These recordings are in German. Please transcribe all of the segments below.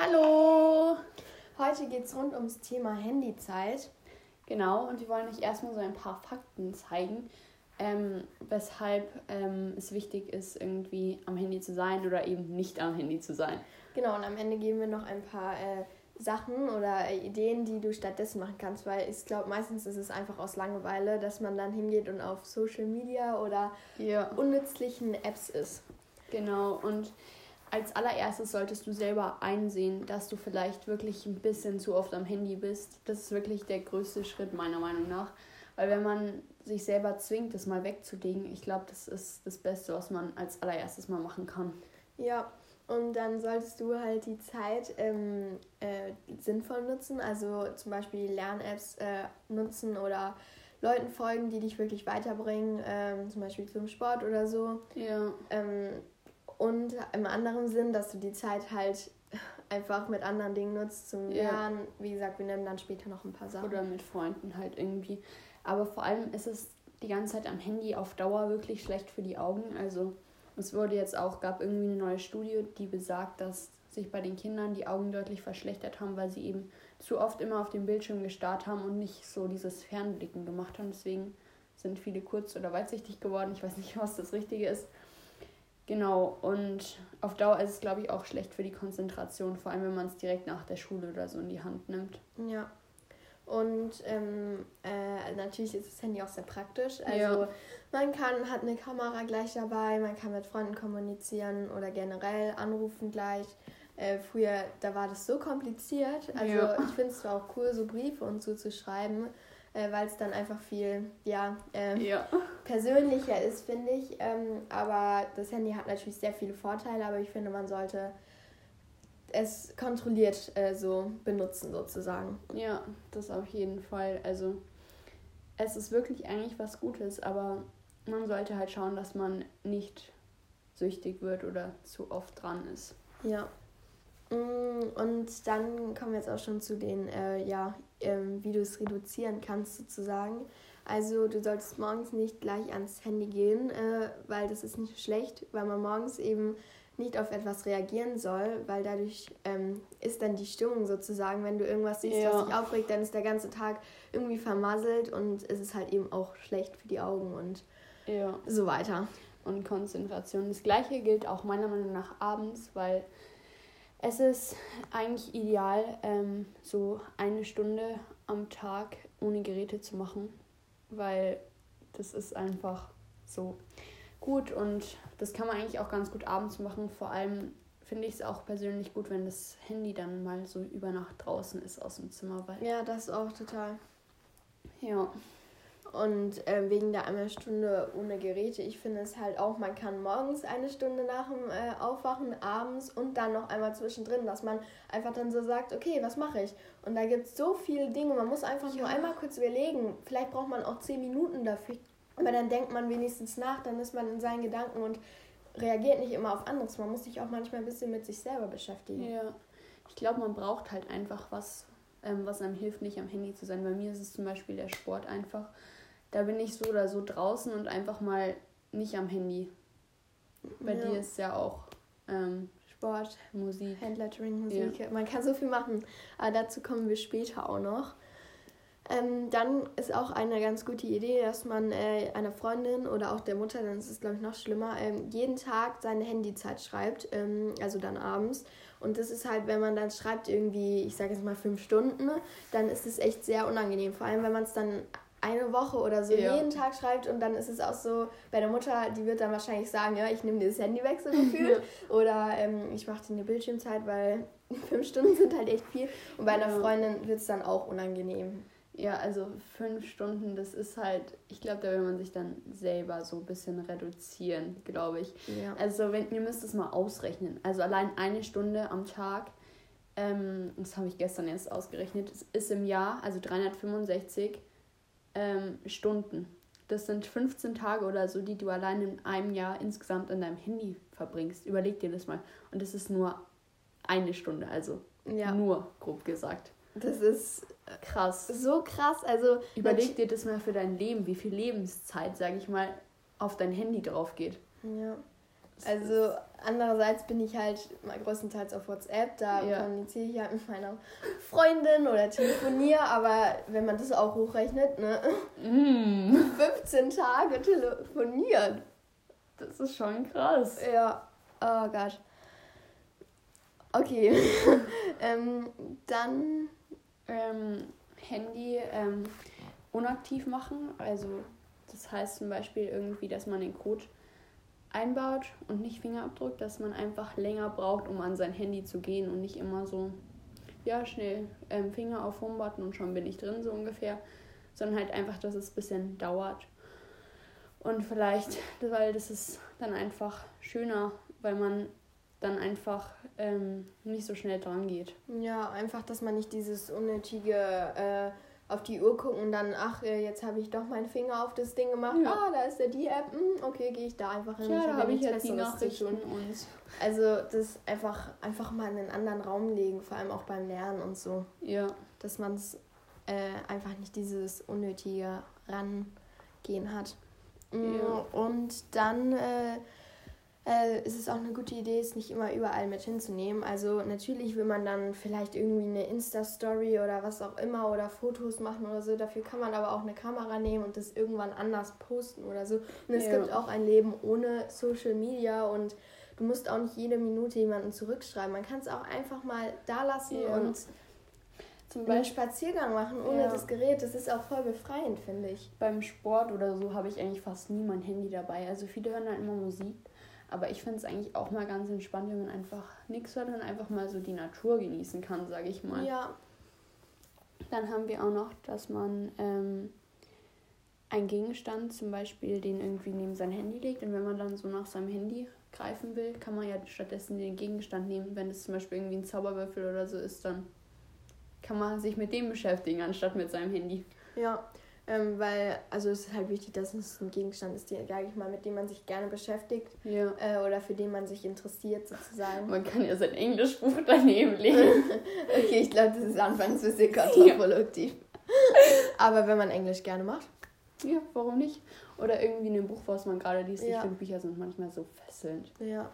Hallo! Heute geht es rund ums Thema Handyzeit. Genau, und wir wollen euch erstmal so ein paar Fakten zeigen, ähm, weshalb ähm, es wichtig ist, irgendwie am Handy zu sein oder eben nicht am Handy zu sein. Genau, und am Ende geben wir noch ein paar äh, Sachen oder äh, Ideen, die du stattdessen machen kannst, weil ich glaube, meistens ist es einfach aus Langeweile, dass man dann hingeht und auf Social Media oder Ja. unnützlichen Apps ist. Genau, und als allererstes solltest du selber einsehen, dass du vielleicht wirklich ein bisschen zu oft am Handy bist. Das ist wirklich der größte Schritt meiner Meinung nach. Weil wenn man sich selber zwingt, das mal wegzulegen, ich glaube, das ist das Beste, was man als allererstes mal machen kann. Ja, und dann solltest du halt die Zeit ähm, äh, sinnvoll nutzen, also zum Beispiel Lern-Apps äh, nutzen oder Leuten folgen, die dich wirklich weiterbringen, ähm, zum Beispiel zum Sport oder so. Ja. Ähm, und im anderen Sinn, dass du die Zeit halt einfach mit anderen Dingen nutzt zum Ja. Lernen. Wie gesagt, wir nennen dann später noch ein paar Sachen. Oder mit Freunden halt irgendwie. Aber vor allem ist es die ganze Zeit am Handy auf Dauer wirklich schlecht für die Augen. Also es wurde jetzt auch, gab irgendwie eine neue Studie, die besagt, dass sich bei den Kindern die Augen deutlich verschlechtert haben, weil sie eben zu oft immer auf den Bildschirm gestarrt haben und nicht so dieses Fernblicken gemacht haben. Deswegen sind viele kurz- oder weitsichtig geworden. Ich weiß nicht, was das Richtige ist. Genau, und auf Dauer ist es, glaube ich, auch schlecht für die Konzentration, vor allem wenn man es direkt nach der Schule oder so in die Hand nimmt. Ja. Und ähm, äh, natürlich ist das Handy auch sehr praktisch. Also Ja. man kann, hat eine Kamera gleich dabei, man kann mit Freunden kommunizieren oder generell anrufen gleich. Äh, früher, da war das so kompliziert. Also Ja. ich finde es zwar auch cool, so Briefe und so zu schreiben, äh, weil es dann einfach viel, ja, ähm, Ja. persönlicher ist, finde ich. Ähm, aber das Handy hat natürlich sehr viele Vorteile, aber ich finde, man sollte es kontrolliert äh, so benutzen, sozusagen. Ja, das auf jeden Fall. Also es ist wirklich eigentlich was Gutes, aber man sollte halt schauen, dass man nicht süchtig wird oder zu oft dran ist. Ja. Mm, Und dann kommen wir jetzt auch schon zu den, äh, ja, ähm, wie du es reduzieren kannst sozusagen. Also du solltest morgens nicht gleich ans Handy gehen, äh, weil das ist nicht schlecht, weil man morgens eben nicht auf etwas reagieren soll, weil dadurch ähm, ist dann die Stimmung sozusagen, wenn du irgendwas siehst, Ja. was dich aufregt, dann ist der ganze Tag irgendwie vermasselt und es ist halt eben auch schlecht für die Augen und Ja. so weiter. Und Konzentration. Das gleiche gilt auch meiner Meinung nach abends, weil es ist eigentlich ideal, ähm, so eine Stunde am Tag ohne Geräte zu machen, weil das ist einfach so gut und das kann man eigentlich auch ganz gut abends machen. Vor allem finde ich es auch persönlich gut, wenn das Handy dann mal so über Nacht draußen ist aus dem Zimmer, weil Ja, das auch total. ja, Und äh, wegen der einmal Stunde ohne Geräte, ich finde es halt auch, man kann morgens eine Stunde nach dem äh, Aufwachen, abends und dann noch einmal zwischendrin, dass man einfach dann so sagt, okay, was mache ich? Und da gibt es so viele Dinge, man muss einfach nur einmal kurz überlegen. Vielleicht braucht man auch zehn Minuten dafür. Aber dann denkt man wenigstens nach, dann ist man in seinen Gedanken und reagiert nicht immer auf anderes. Man muss sich auch manchmal ein bisschen mit sich selber beschäftigen. Ja, ich glaube, man braucht halt einfach was, ähm, was einem hilft, nicht am Handy zu sein. Bei mir ist es zum Beispiel der Sport einfach. Da bin ich so oder so draußen und einfach mal nicht am Handy. Bei Ja. dir ist ja auch ähm, Sport, Musik. Handlettering, Musik. Man kann so viel machen. Aber dazu kommen wir später auch noch. Ähm, dann ist auch eine ganz gute Idee, dass man äh, einer Freundin oder auch der Mutter, dann ist es glaube ich noch schlimmer, ähm, jeden Tag seine Handyzeit schreibt, ähm, also dann abends. Und das ist halt, wenn man dann schreibt irgendwie, ich sage jetzt mal fünf Stunden, dann ist es echt sehr unangenehm. Vor allem, wenn man es dann eine Woche oder so Ja. jeden Tag schreibt und dann ist es auch so, bei der Mutter, die wird dann wahrscheinlich sagen, ja, ich nehme dir das Handy weg so gefühlt. Oder ähm, ich mache dir eine Bildschirmzeit, weil fünf Stunden sind halt echt viel. Und bei einer Ja. Freundin wird es dann auch unangenehm. Ja, also fünf Stunden, das ist halt, ich glaube, da will man sich dann selber so ein bisschen reduzieren, glaube ich. Ja. Also wenn ihr müsst es mal ausrechnen. Also allein eine Stunde am Tag, ähm, das habe ich gestern erst ausgerechnet, es ist im Jahr, also 365 ähm, Stunden. Das sind 15 Tage oder so, die du allein in einem Jahr insgesamt an deinem Handy verbringst. Überleg dir das mal. Und das ist nur eine Stunde, also ja, nur grob gesagt. das ist Krass. so krass. Also Überleg dir das mal für dein Leben, wie viel Lebenszeit, sage ich mal, auf dein Handy drauf geht. Ja. Also andererseits bin ich halt mal größtenteils auf WhatsApp, da ja. kommuniziere ich halt mit meiner Freundin oder telefoniere, aber wenn man das auch hochrechnet, ne? Mm. 15 Tage telefonieren. Das ist schon krass. Ja. Oh Gott. Okay. ähm, dann ähm, Handy ähm, unaktiv machen. Also das heißt zum Beispiel irgendwie, dass man den Code einbaut und nicht Fingerabdruck, dass man einfach länger braucht, um an sein Handy zu gehen und nicht immer so, ja, schnell ähm, Finger auf Homebutton und schon bin ich drin, so ungefähr, sondern halt einfach, dass es ein bisschen dauert. Und vielleicht, weil das ist dann einfach schöner, weil man dann einfach ähm, nicht so schnell dran geht. Ja, einfach, dass man nicht dieses unnötige äh, auf die Uhr gucken und dann, ach, äh, jetzt habe ich doch meinen Finger auf das Ding gemacht. Ja. Ah, da ist ja die App. Hm, okay, gehe ich da einfach hin. Ja, da habe ich jetzt die Nachrichten und also das einfach einfach mal in einen anderen Raum legen, vor allem auch beim Lernen und so. Ja. Dass man es äh, einfach nicht dieses unnötige Rangehen hat. Ja. Mm, und dann äh, äh, ist es auch eine gute Idee, es nicht immer überall mit hinzunehmen. Also natürlich will man dann vielleicht irgendwie eine Insta-Story oder was auch immer oder Fotos machen oder so. Dafür kann man aber auch eine Kamera nehmen und das irgendwann anders posten oder so. Und es ja. gibt auch ein Leben ohne Social Media und du musst auch nicht jede Minute jemanden zurückschreiben. Man kann es auch einfach mal da lassen ja. und zum Beispiel einen Spaziergang machen ohne ja. das Gerät. Das ist auch voll befreiend, finde ich. Beim Sport oder so habe ich eigentlich fast nie mein Handy dabei. Also viele hören dann immer Musik. Aber ich finde es eigentlich auch mal ganz entspannt, wenn man einfach nichts hört und einfach mal so die Natur genießen kann, sage ich mal. Ja. Dann haben wir auch noch, dass man ähm, einen Gegenstand, zum Beispiel den irgendwie neben sein Handy legt und wenn man dann so nach seinem Handy greifen will, kann man ja stattdessen den Gegenstand nehmen. Wenn es zum Beispiel irgendwie ein Zauberwürfel oder so ist, dann kann man sich mit dem beschäftigen, anstatt mit seinem Handy. Ja, ähm, weil, also es ist halt wichtig, dass es ein Gegenstand ist, sage ich mal, mit dem man sich gerne beschäftigt ja. äh, oder für den man sich interessiert sozusagen. Man kann ja sein Englischbuch daneben legen. okay, ich glaube, das ist anfangs ein bisschen kontraproduktiv. Aber wenn man Englisch gerne macht. Ja, warum nicht? Oder irgendwie ein Buch, was man gerade liest. Ja. Ich finde, Bücher sind manchmal so fesselnd. Ja.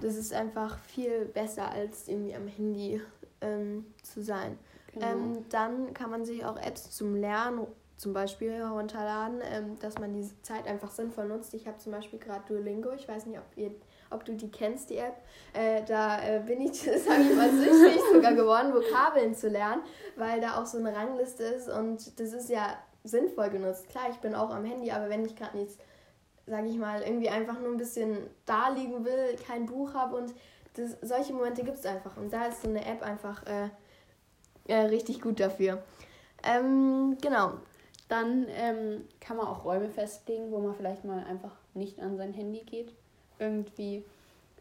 Das ist einfach viel besser, als irgendwie am Handy ähm, zu sein. Genau. Ähm, dann kann man sich auch Apps zum Lernen zum Beispiel herunterladen, ähm, dass man diese Zeit einfach sinnvoll nutzt. Ich habe zum Beispiel gerade Duolingo, ich weiß nicht, ob, ihr, ob du die kennst, die App. Äh, da äh, bin ich, sage ich mal, süchtig sogar geworden, Vokabeln zu lernen, weil da auch so eine Rangliste ist und das ist ja sinnvoll genutzt. Klar, ich bin auch am Handy, aber wenn ich gerade nichts, sage ich mal, irgendwie einfach nur ein bisschen da liegen will, kein Buch habe und das, solche Momente gibt es einfach. Und da ist so eine App einfach äh, äh richtig gut dafür. Ähm, genau, dann ähm, kann man auch Räume festlegen, wo man vielleicht mal einfach nicht an sein Handy geht. Irgendwie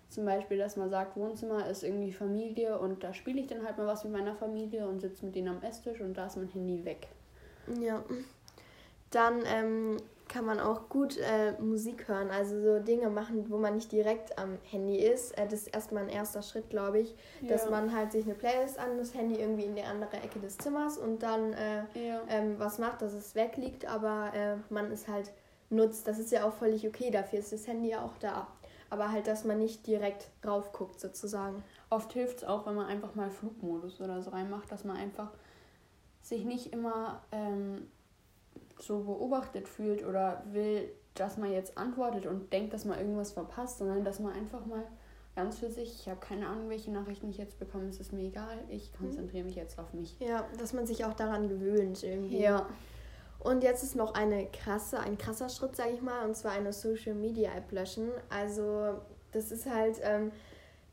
zum Beispiel, dass man sagt, Wohnzimmer ist irgendwie Familie und da spiele ich dann halt mal was mit meiner Familie und sitze mit denen am Esstisch und da ist mein Handy weg. Ja. Dann ähm, kann man auch gut äh, Musik hören, also so Dinge machen, wo man nicht direkt am Handy ist. Äh, das ist erstmal ein erster Schritt, glaube ich, ja. dass man halt sich eine Playlist an das Handy irgendwie in die andere Ecke des Zimmers und dann äh, ja. ähm, was macht, dass es wegliegt, aber äh, man es halt nutzt. Das ist ja auch völlig okay, dafür ist das Handy ja auch da. Aber halt, dass man nicht direkt drauf guckt, sozusagen. Oft hilft es auch, wenn man einfach mal Flugmodus oder so reinmacht, dass man einfach sich nicht immer ähm, so beobachtet fühlt oder will, dass man jetzt antwortet und denkt, dass man irgendwas verpasst, sondern dass man einfach mal ganz für sich, ich habe keine Ahnung, welche Nachrichten ich jetzt bekomme, es ist mir egal, ich konzentriere mich jetzt auf mich. Ja, dass man sich auch daran gewöhnt irgendwie. Ja. Und jetzt ist noch eine krasse, ein krasser Schritt, sage ich mal, und zwar eine Social Media App löschen. Also das ist halt, ähm,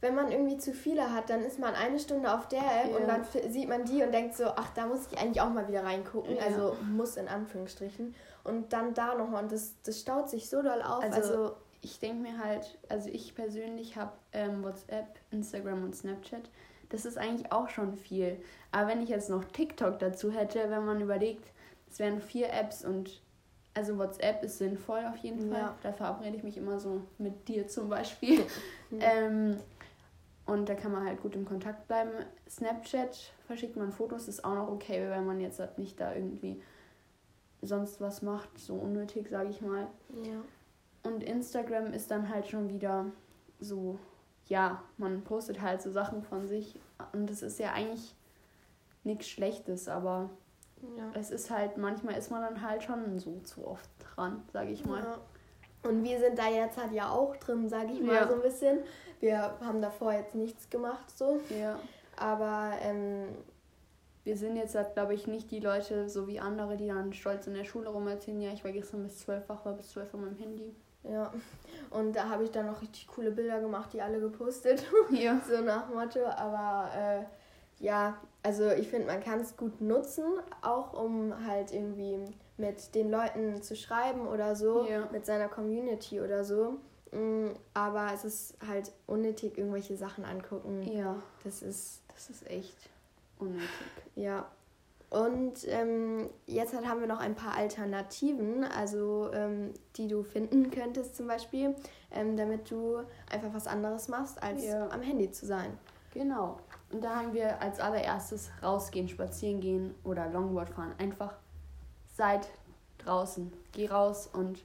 wenn man irgendwie zu viele hat, dann ist man eine Stunde auf der App ja. und dann sieht man die und denkt so, ach, da muss ich eigentlich auch mal wieder reingucken. Ja. Also muss in Anführungsstrichen. Und dann da nochmal. Und das, das staut sich so doll auf. Also, also ich denke mir halt, also ich persönlich habe ähm, WhatsApp, Instagram und Snapchat. Das ist eigentlich auch schon viel. Aber wenn ich jetzt noch TikTok dazu hätte, wenn man überlegt, es wären vier Apps und also WhatsApp ist sinnvoll auf jeden Fall. Ja. Da verabrede ich mich immer so mit dir zum Beispiel. ähm, und da kann man halt gut im Kontakt bleiben. Snapchat verschickt man Fotos, ist auch noch okay, wenn man jetzt halt nicht da irgendwie sonst was macht, so unnötig, sage ich mal. Ja. Und Instagram ist dann halt schon wieder so, ja, man postet halt so Sachen von sich. Und es ist ja eigentlich nichts Schlechtes, aber ja. es ist halt, manchmal ist man dann halt schon so zu oft dran, sage ich mal. Ja. Und wir sind da jetzt halt ja auch drin, sage ich mal ja. so ein bisschen. Wir haben davor jetzt nichts gemacht so. Ja. Aber ähm, wir sind jetzt, halt, glaube ich, nicht die Leute, so wie andere, die dann stolz in der Schule rum erzählen, ja, ich war gestern bis zwölf wach, war bis zwölf auf meinem Handy. Ja, und da habe ich dann noch richtig coole Bilder gemacht, die alle gepostet. Ja. so nach Motto, aber äh, ja, also ich finde, man kann es gut nutzen, auch um halt irgendwie mit den Leuten zu schreiben oder so, ja. mit seiner Community oder so. Mm, aber es ist halt unnötig, irgendwelche Sachen angucken. Ja. Das ist. Das ist echt unnötig. Ja. Und ähm, jetzt halt haben wir noch ein paar Alternativen, also ähm, die du finden könntest zum Beispiel, ähm, damit du einfach was anderes machst, als ja. am Handy zu sein. Genau. Und da haben wir als allererstes rausgehen, spazieren gehen oder Longboard fahren. Einfach seid draußen. Geh raus und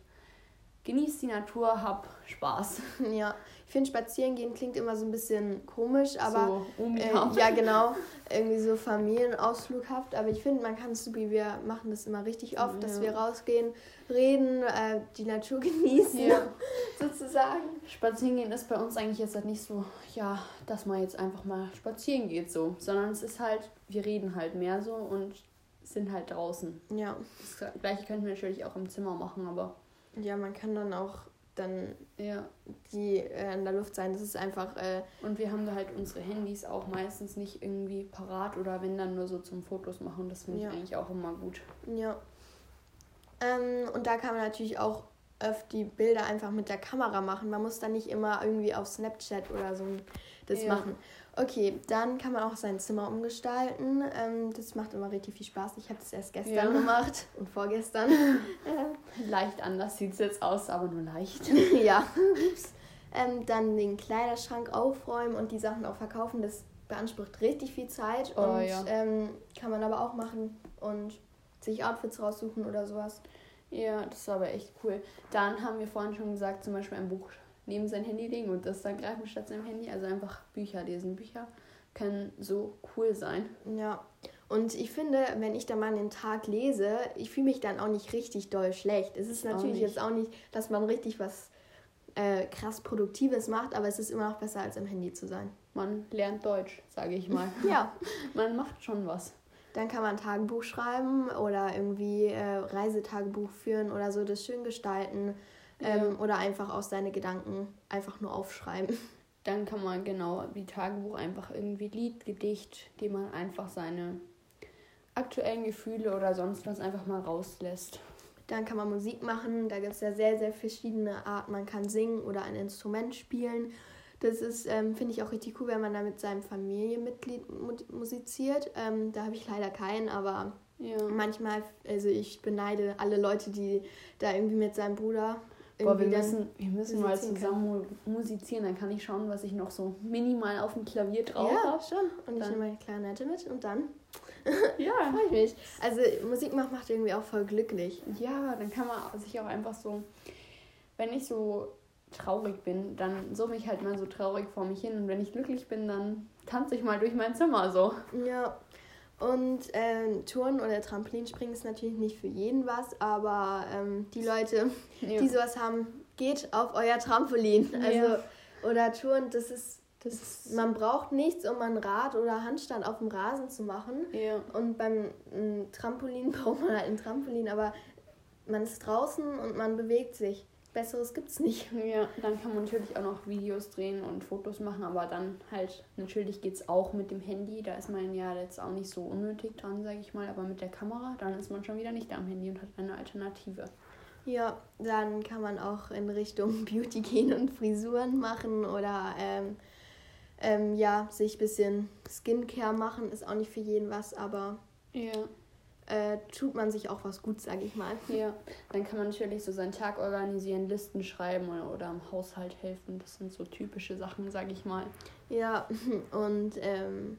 genieß die Natur, hab Spaß. Ja, finde spazieren gehen klingt immer so ein bisschen komisch, aber so, äh, ja genau, irgendwie so Familienausflughaft, aber ich finde, man kann es so wie wir machen das immer richtig oft, ja. dass wir rausgehen, reden, äh, die Natur genießen, ja. sozusagen. Spazieren gehen ist bei uns eigentlich jetzt halt nicht so, ja, dass man jetzt einfach mal spazieren geht so, sondern es ist halt, wir reden halt mehr so und sind halt draußen. Ja. Das gleiche könnten wir natürlich auch im Zimmer machen, aber ja, man kann dann auch dann ja. die äh, in der Luft sein. Das ist einfach. Äh, und wir haben da halt unsere Handys auch meistens nicht irgendwie parat oder wenn dann nur so zum Fotos machen. Das finde ich eigentlich auch immer gut. Ja. Ähm, und da kann man natürlich auch öfter die Bilder einfach mit der Kamera machen. Man muss dann nicht immer irgendwie auf Snapchat oder so das ja. machen. Okay, dann kann man auch sein Zimmer umgestalten. Ähm, das macht immer richtig viel Spaß. Ich habe das erst gestern ja. gemacht und vorgestern. leicht anders sieht es jetzt aus, aber nur leicht. ja. Ähm, dann den Kleiderschrank aufräumen und die Sachen auch verkaufen. Das beansprucht richtig viel Zeit oh, und ja. ähm, kann man aber auch machen und sich Outfits raussuchen oder sowas. Ja, das ist aber echt cool. Dann haben wir vorhin schon gesagt, zum Beispiel ein Buch neben sein Handy legen und das dann greifen statt seinem Handy. Also einfach Bücher lesen. Bücher können so cool sein. Ja. Und ich finde, wenn ich da mal einen Tag lese, ich fühle mich dann auch nicht richtig doll schlecht. Es ist natürlich auch jetzt auch nicht, dass man richtig was äh, krass Produktives macht, aber es ist immer noch besser, als im Handy zu sein. Man lernt Deutsch, sage ich mal. ja. man macht schon was. Dann kann man Tagebuch schreiben oder irgendwie äh, Reisetagebuch führen oder so das schön gestalten. Ähm, Oder einfach aus seine Gedanken einfach nur aufschreiben. Dann kann man genau wie Tagebuch einfach irgendwie Lied, Gedicht, dem man einfach seine aktuellen Gefühle oder sonst was einfach mal rauslässt. Dann kann man Musik machen. Da gibt es ja sehr, sehr verschiedene Arten. Man kann singen oder ein Instrument spielen. Das ist, ähm, finde ich auch richtig cool, wenn man da mit seinem Familienmitglied musiziert. Ähm, da habe ich leider keinen, aber ja. manchmal, also ich beneide alle Leute, die da irgendwie mit seinem Bruder Boah, wir müssen, wir müssen mal zusammen kann. musizieren, dann kann ich schauen, was ich noch so minimal auf dem Klavier drauf habe. Ja, schon. Und ich nehme meine Klarinette mit und dann ja, freue ich mich. Also Musik macht, macht irgendwie auch voll glücklich. Ja, dann kann man sich auch einfach so, wenn ich so traurig bin, dann summe ich halt mal so traurig vor mich hin und wenn ich glücklich bin, dann tanze ich mal durch mein Zimmer so. Ja, und ähm, Touren oder Trampolinspringen ist natürlich nicht für jeden was, aber ähm, die Leute, ja. die sowas haben, geht auf euer Trampolin. Also, ja. Oder Touren, das ist, das ist, man braucht nichts, um ein Rad oder Handstand auf dem Rasen zu machen. Ja. Und beim Trampolin braucht man halt ein Trampolin, aber man ist draußen und man bewegt sich. Besseres gibt's nicht. Ja, dann kann man natürlich auch noch Videos drehen und Fotos machen, aber dann halt, natürlich geht's auch mit dem Handy. Da ist man ja jetzt auch nicht so unnötig dran, sage ich mal. Aber mit der Kamera, dann ist man schon wieder nicht am Handy und hat eine Alternative. Ja, dann kann man auch in Richtung Beauty gehen und Frisuren machen oder ähm, ähm, ja, sich ein bisschen Skincare machen. Ist auch nicht für jeden was, aber ja äh, tut man sich auch was gut, sage ich mal. Ja, dann kann man natürlich so seinen Tag organisieren, Listen schreiben oder, oder im Haushalt helfen. Das sind so typische Sachen, sage ich mal. Ja, und ähm,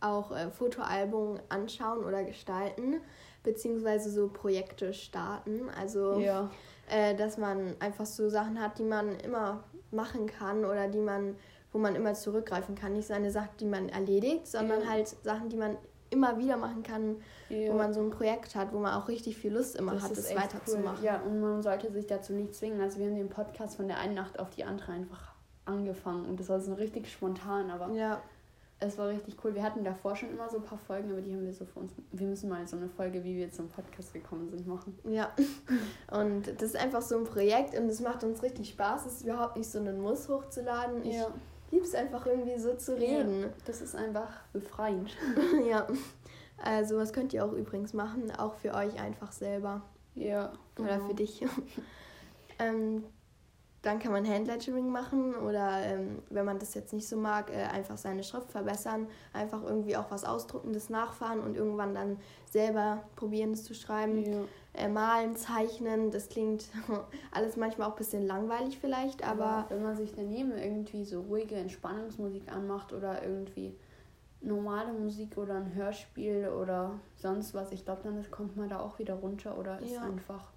auch äh, Fotoalbum anschauen oder gestalten, beziehungsweise so Projekte starten. Also ja. äh, dass man einfach so Sachen hat, die man immer machen kann oder die man, wo man immer zurückgreifen kann. Nicht seine Sachen, die man erledigt, sondern ja. halt Sachen, die man immer wieder machen kann, ja. wo man so ein Projekt hat, wo man auch richtig viel Lust immer das hat, es weiterzumachen. Cool. Ja, und man sollte sich dazu nicht zwingen. Also wir haben den Podcast von der einen Nacht auf die andere einfach angefangen und das war so richtig spontan, aber ja. es war richtig cool. Wir hatten davor schon immer so ein paar Folgen, aber die haben wir so für uns. Wir müssen mal so eine Folge, wie wir zum Podcast gekommen sind, machen. Ja, und das ist einfach so ein Projekt und es macht uns richtig Spaß. Es ist überhaupt nicht so ein Muss hochzuladen. Ich ja liebe es einfach irgendwie so zu reden. Ja, das ist einfach befreiend. ja. Also was könnt ihr auch übrigens machen, auch für euch einfach selber. Ja. Genau. Oder für dich. ähm, dann kann man Handlettering machen oder ähm, wenn man das jetzt nicht so mag, äh, einfach seine Schrift verbessern, einfach irgendwie auch was Ausdruckendes nachfahren und irgendwann dann selber probieren, es zu schreiben. Ja. Äh, malen, zeichnen, das klingt alles manchmal auch ein bisschen langweilig vielleicht, aber... Ja, wenn man sich daneben irgendwie so ruhige Entspannungsmusik anmacht oder irgendwie normale Musik oder ein Hörspiel oder sonst was, ich glaube, dann kommt man da auch wieder runter oder ist ja. einfach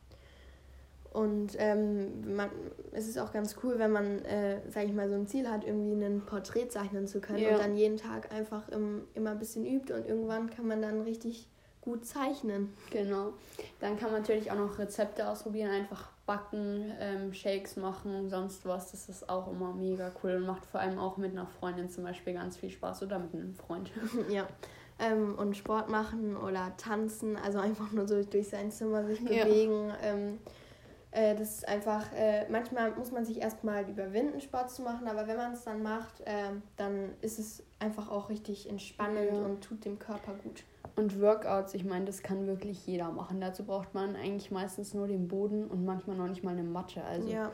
und ähm, man, es ist auch ganz cool, wenn man, äh, sag ich mal, so ein Ziel hat, irgendwie ein Porträt zeichnen zu können ja. und dann jeden Tag einfach im, immer ein bisschen übt und irgendwann kann man dann richtig gut zeichnen. Genau. Dann kann man natürlich auch noch Rezepte ausprobieren, einfach backen, ähm, Shakes machen, sonst was. Das ist auch immer mega cool und macht vor allem auch mit einer Freundin zum Beispiel ganz viel Spaß oder mit einem Freund. ja. Ähm, und Sport machen oder tanzen, also einfach nur so durch sein Zimmer sich bewegen. Ja. Ähm, äh, das ist einfach, äh, manchmal muss man sich erstmal überwinden, Sport zu machen, aber wenn man es dann macht, äh, dann ist es einfach auch richtig entspannend ja. und tut dem Körper gut. Und Workouts, ich meine, das kann wirklich jeder machen. Dazu braucht man eigentlich meistens nur den Boden und manchmal noch nicht mal eine Matte. Also ja.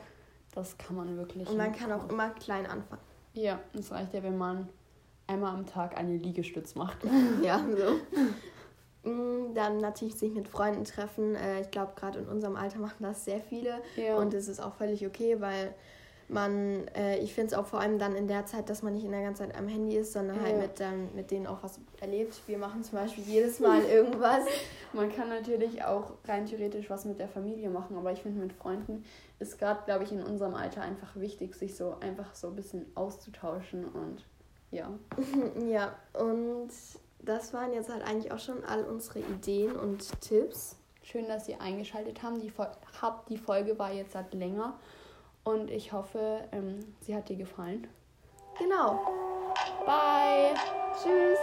das kann man wirklich. Und man kann auch immer klein anfangen. Ja, es reicht ja, wenn man einmal am Tag eine Liegestütz macht. ja, so. Dann natürlich sich mit Freunden treffen. Äh, ich glaube, gerade in unserem Alter machen das sehr viele. Ja. Und es ist auch völlig okay, weil man, äh, ich finde es auch vor allem dann in der Zeit, dass man nicht in der ganzen Zeit am Handy ist, sondern halt ja. halt mit, dann, mit denen auch was erlebt. Wir machen zum Beispiel jedes Mal irgendwas. man kann natürlich auch rein theoretisch was mit der Familie machen, aber ich finde, mit Freunden ist gerade, glaube ich, in unserem Alter einfach wichtig, sich so einfach so ein bisschen auszutauschen und ja. ja, und das waren jetzt halt eigentlich auch schon all unsere Ideen und Tipps. Schön, dass ihr eingeschaltet haben. Die, habt. die Folge war jetzt halt länger und ich hoffe, ähm, sie hat dir gefallen. Genau. Bye. Tschüss.